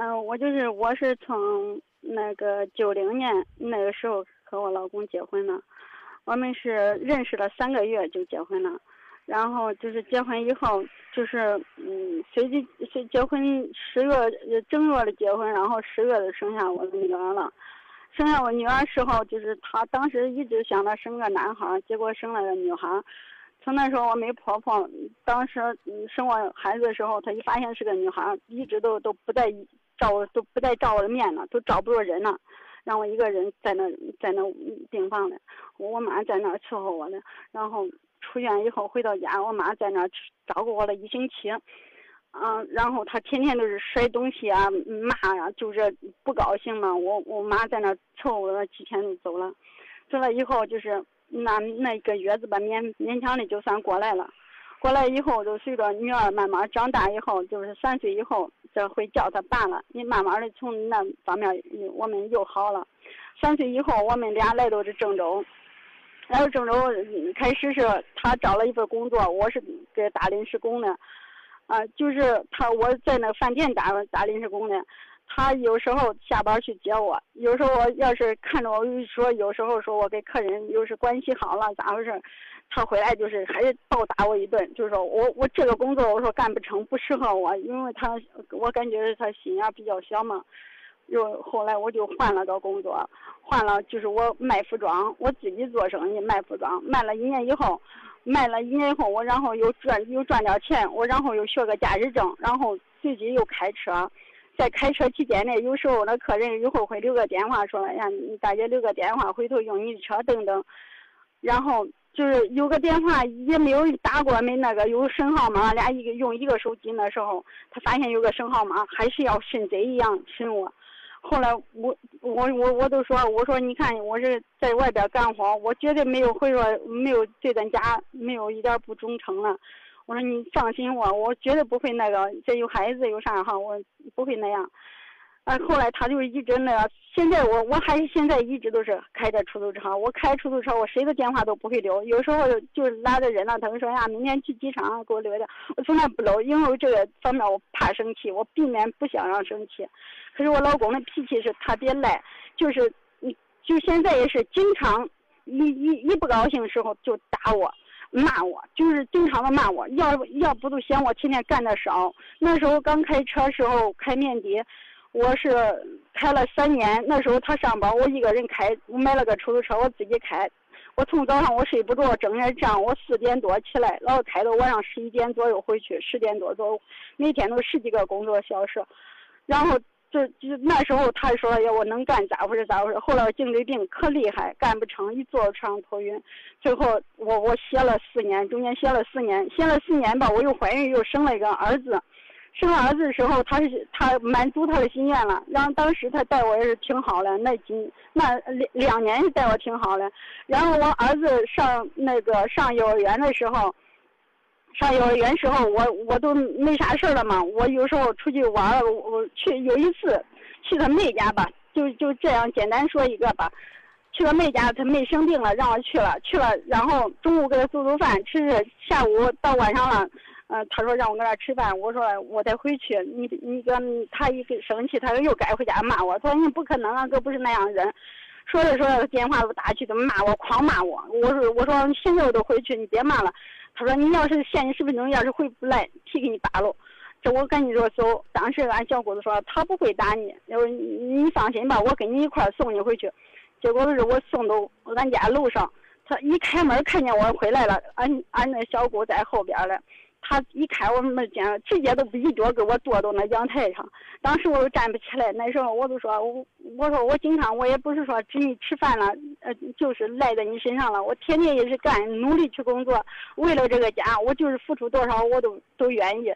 嗯，我就是我是从那个九零年那个时候和我老公结婚的，我们是认识了三个月就结婚了，然后就是结婚以后就是嗯，随即随结婚十月正月的结婚，然后十月的生下我的女儿了。生下我女儿时候，就是他当时一直想着生个男孩，结果生了个女孩。从那时候我没婆婆，当时生我孩子的时候，他一发现是个女孩，一直都都不在照都不再照我的面了，都找不着人了，让我一个人在那在那病房里，我妈在那伺候我呢。然后出院以后回到家，我妈在那照顾我了一星期。嗯，然后他天天都是摔东西啊，骂呀，就是不高兴嘛。我我妈在那伺候了几天就走了，走了以后就是那那一个月子吧，勉勉强的就算过来了。过来以后，就随着女儿慢慢长大以后，就是三岁以后，这会叫他爸了。你慢慢的从那方面我们又好了。三岁以后，我们俩来到这郑州，来到郑州开始是他找了一份工作，我是给打临时工的。啊，就是他，我在那饭店打打临时工的，他有时候下班去接我，有时候我要是看着我说，有时候说我跟客人又是关系好了咋回事，他回来就是还是暴打我一顿，就是说我我这个工作我说干不成，不适合我，因为他我感觉他心眼比较小嘛，又后来我就换了个工作，换了就是我卖服装，我自己做生意卖服装，卖了一年以后。卖了一年以后，我然后又赚又赚点钱，我然后又学个驾驶证，然后自己又开车。在开车期间呢，有时候那客人以后会留个电话，说：“哎呀，你大姐留个电话，回头用你的车等等。”然后就是有个电话也没有打过，没那个有省号码，俩一个用一个手机那时候，他发现有个省号码，还是要审贼一样审我。后来我我我我都说我说你看我是在外边干活，我绝对没有会说没有对咱家没有一点不忠诚了。我说你放心我，我绝对不会那个。这有孩子有啥哈，我不会那样。啊，后来他就一直那样。现在我我还是现在一直都是开着出租车。我开出租车，我谁的电话都不会留。有时候就拉着人了，他们说呀，明天去机场给我留点。我从来不留，因为这个方面我怕生气，我避免不想让生气。可是我老公的脾气是特别赖，就是就现在也是经常一一一不高兴的时候就打我，骂我，就是经常的骂我。要要不都嫌我天天干的少。那时候刚开车时候开面的。我是开了三年，那时候他上班，我一个人开，我买了个出租车，我自己开。我从早上我睡不着，睁眼站我四点多起来，然后开到晚上十一点左右回去，十点多走，每天都十几个工作小时。然后就就那时候他说要我能干咋回事咋回事，后来颈椎病可厉害，干不成，一坐车上头晕。最后我我歇了四年，中间歇了四年，歇了四年吧，我又怀孕又生了一个儿子。生儿子的时候，他是他满足他的心愿了。然后当时他待我也是挺好的，那几那两两年是待我挺好的。然后我儿子上那个上幼儿园的时候，上幼儿园时候我我都没啥事了嘛。我有时候出去玩，我去有一次去他妹家吧，就就这样简单说一个吧。去他妹家，他妹生病了，让我去了去了。然后中午给他做做饭吃吃，下午到晚上了。嗯，他说让我搁那吃饭，我说我得回去。你你哥他一生气，他说又该回家骂我。他说你不可能啊，哥不是那样人。说着说着电话都打去，都骂我，狂骂我。我说我说现在我都回去，你别骂了。他说你要是限你十分钟，要是回不来，皮给你扒了。这我赶紧就走。当时俺小姑子说他不会打你，要你放心吧，我跟你一块送你回去。结果是我送到俺家楼上，他一开门看见我回来了，俺俺那小姑在后边了。他一开我们门间，直接都不一脚给我跺到那阳台上。当时我都站不起来，那时候我都说，我我说我经常我也不是说指你吃饭了，呃，就是赖在你身上了。我天天也是干，努力去工作，为了这个家，我就是付出多少我都都愿意。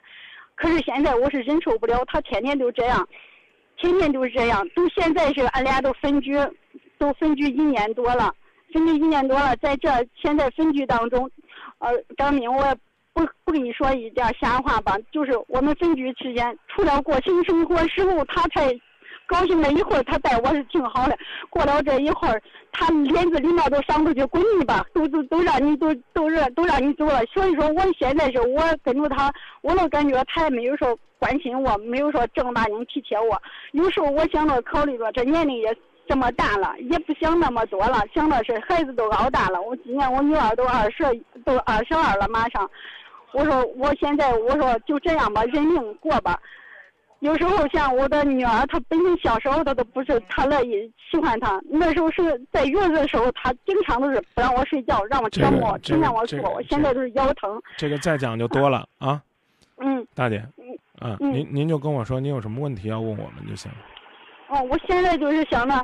可是现在我是忍受不了，他天天都这样，天天都是这样。都现在是俺俩都分居，都分居一年多了，分居一年多了，在这现在分居当中，呃，张明我。不不跟你说一点闲话吧，就是我们分居期间，除了过性生活时候，他才高兴了一会儿，他待我是挺好的。过了这一会儿，他脸子里面都上不去，滚你吧，都都都让你都都让都让你走了。所以说，我现在是我跟着他，我都感觉他也没有说关心我，没有说正儿八经体贴我。有时候我想着考虑着，这年龄也这么大了，也不想那么多了，想的是孩子都熬大了。我今年我女儿都二十，都二十二了，马上。我说我现在我说就这样吧，认命过吧。有时候像我的女儿，她本身小时候她都不是她乐意喜欢她。那时候是在月子的时候，她经常都是不让我睡觉，让我折磨，这个听让我这个做。我现在都是腰疼。这个再讲就多了啊，嗯，大姐，啊，嗯您您就跟我说您有什么问题要问我们就行了。哦，我现在就是想着，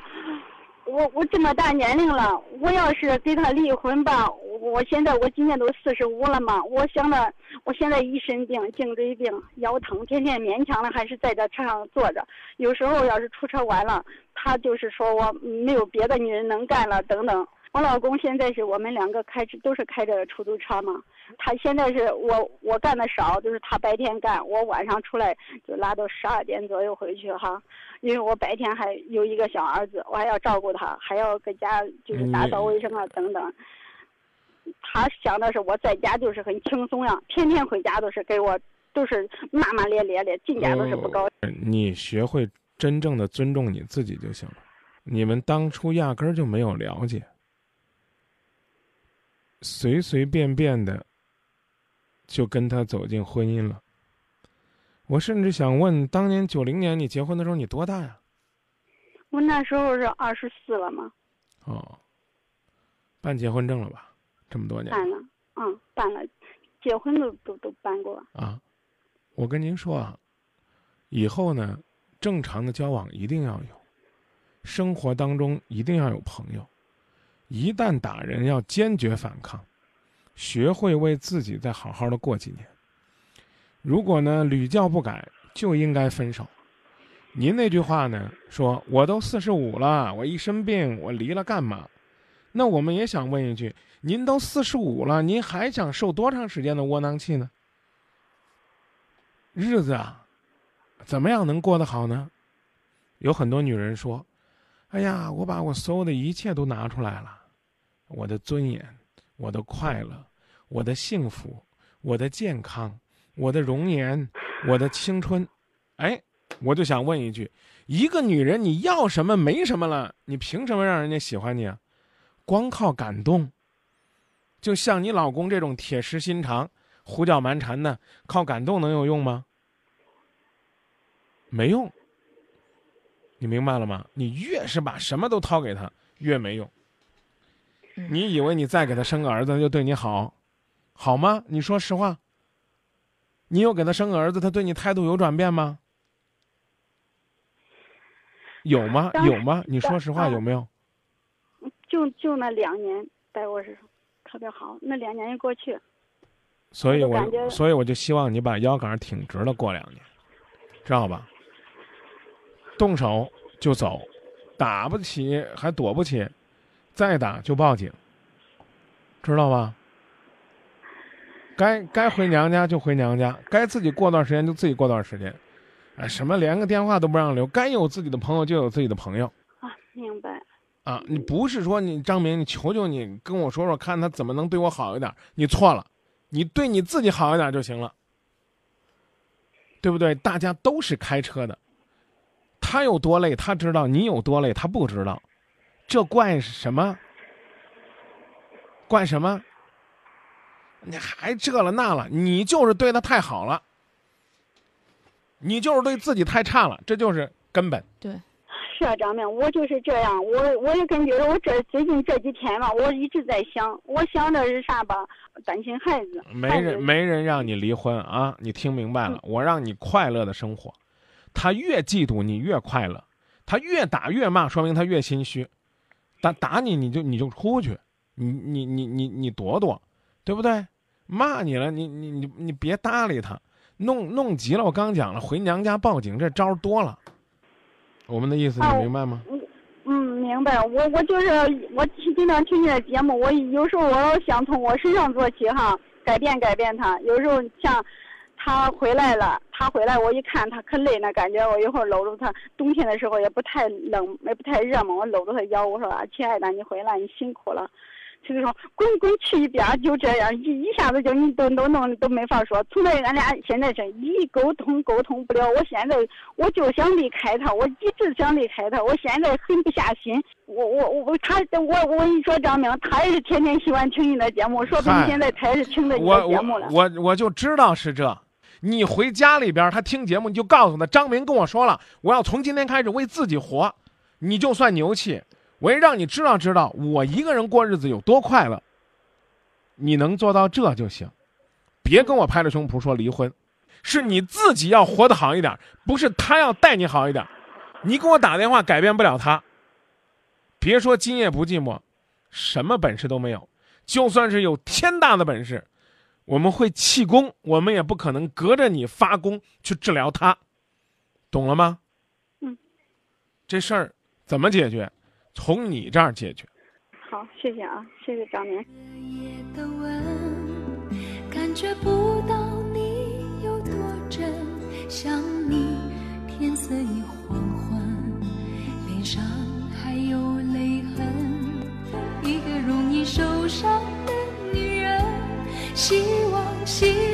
我我这么大年龄了，我要是跟他离婚吧，我我现在我今年都四十五了嘛，我想着我现在一身病，颈椎病，腰疼，天天勉强的还是在这车上坐着。有时候要是出车晚了，他就是说我没有别的女人能干了，等等。我老公现在是我们两个开着都是开着出租车嘛，他现在是我我干的少，就是他白天干，我晚上出来就拉到十二点左右回去哈，因为我白天还有一个小儿子，我还要照顾他，还要搁家就是打扫卫生啊等等。他想的是我在家就是很轻松呀，天天回家都是给我都是骂骂咧咧的，进家都是不高兴。你学会真正的尊重你自己就行了。你们当初压根儿就没有了解，随随便便的就跟他走进婚姻了。我甚至想问，当年九零年你结婚的时候你多大呀？我那时候是二十四了嘛，哦，办结婚证了吧？这么多年办了，嗯，办了，结婚都都都办过。啊！我跟您说啊，以后呢，正常的交往一定要有，生活当中一定要有朋友。一旦打人，要坚决反抗，学会为自己再好好的过几年。如果呢屡教不改，就应该分手。您那句话呢，说我都四十五了，我一生病，我离了干嘛？那我们也想问一句：您都四十五了，您还想受多长时间的窝囊气呢？日子啊，怎么样能过得好呢？有很多女人说：“哎呀，我把我所有的一切都拿出来了，我的尊严，我的快乐，我的幸福，我的健康，我的容颜，我的青春。”哎，我就想问一句：一个女人你要什么没什么了，你凭什么让人家喜欢你啊？光靠感动，就像你老公这种铁石心肠、胡搅蛮缠的，靠感动能有用吗？没用。你明白了吗？你越是把什么都掏给他，越没用。你以为你再给他生个儿子，他就对你好，好吗？你说实话。你有给他生个儿子，他对你态度有转变吗？有吗？有吗？你说实话，有没有？就就那两年待我是特别好，那两年一过去，所以我所以我就希望你把腰杆挺直了过两年，知道吧？动手就走，打不起还躲不起，再打就报警，知道吧？该该回娘家就回娘家，该自己过段时间就自己过段时间，哎，什么连个电话都不让留，该有自己的朋友就有自己的朋友。啊！你不是说你张明，你求求你跟我说说，看他怎么能对我好一点？你错了，你对你自己好一点就行了，对不对？大家都是开车的，他有多累，他知道；你有多累，他不知道，这怪什么？怪什么？你还这了那了，你就是对他太好了，你就是对自己太差了，这就是根本。对，是啊，张明，我就是这样。我我也感觉我这最近这几天吧，我一直在想，我想的是啥吧？担心孩子。没人没人让你离婚啊！你听明白了？我让你快乐的生活，他越嫉妒你越快乐，他越打越骂，说明他越心虚。打打你你就你就出去，你你你你你躲躲，对不对？骂你了，你你你你别搭理他，弄弄急了。我刚讲了，回娘家报警，这招儿多了。我们的意思啊你明白吗？嗯，明白。我我就是我经常听你的节目，我有时候我老想从我身上做起哈，改变改变他。有时候像他回来了，他回来我一看他可累呢，感觉我一会儿搂着他，冬天的时候也不太冷，也不太热嘛，我搂着他腰，我说啊，亲爱的，你回来，你辛苦了。他就说滚滚去一边，就这样一一下子就你都都弄都没法说。从来俺俩现在是一沟通沟通不了。我现在我就想离开他，我一直想离开他。我现在狠不下心。我我我他我我跟你说张明，他也是天天喜欢听你的节目，说不定现在他也是听的你的节目了。我我我就知道是这。你回家里边，他听节目，你就告诉他，张明跟我说了，我要从今天开始为自己活，你就算牛气。我也让你知道知道，我一个人过日子有多快乐。你能做到这就行，别跟我拍着胸脯说离婚，是你自己要活得好一点，不是他要待你好一点。你给我打电话改变不了他，别说今夜不寂寞，什么本事都没有，就算是有天大的本事，我们会气功，我们也不可能隔着你发功去治疗他，懂了吗？嗯，这事儿怎么解决？从你这儿解决。好，谢谢啊，谢谢张明。感觉不到你有多真，想你天色已黄昏，脸上还有泪痕。一个容易受伤的女人，希望希望希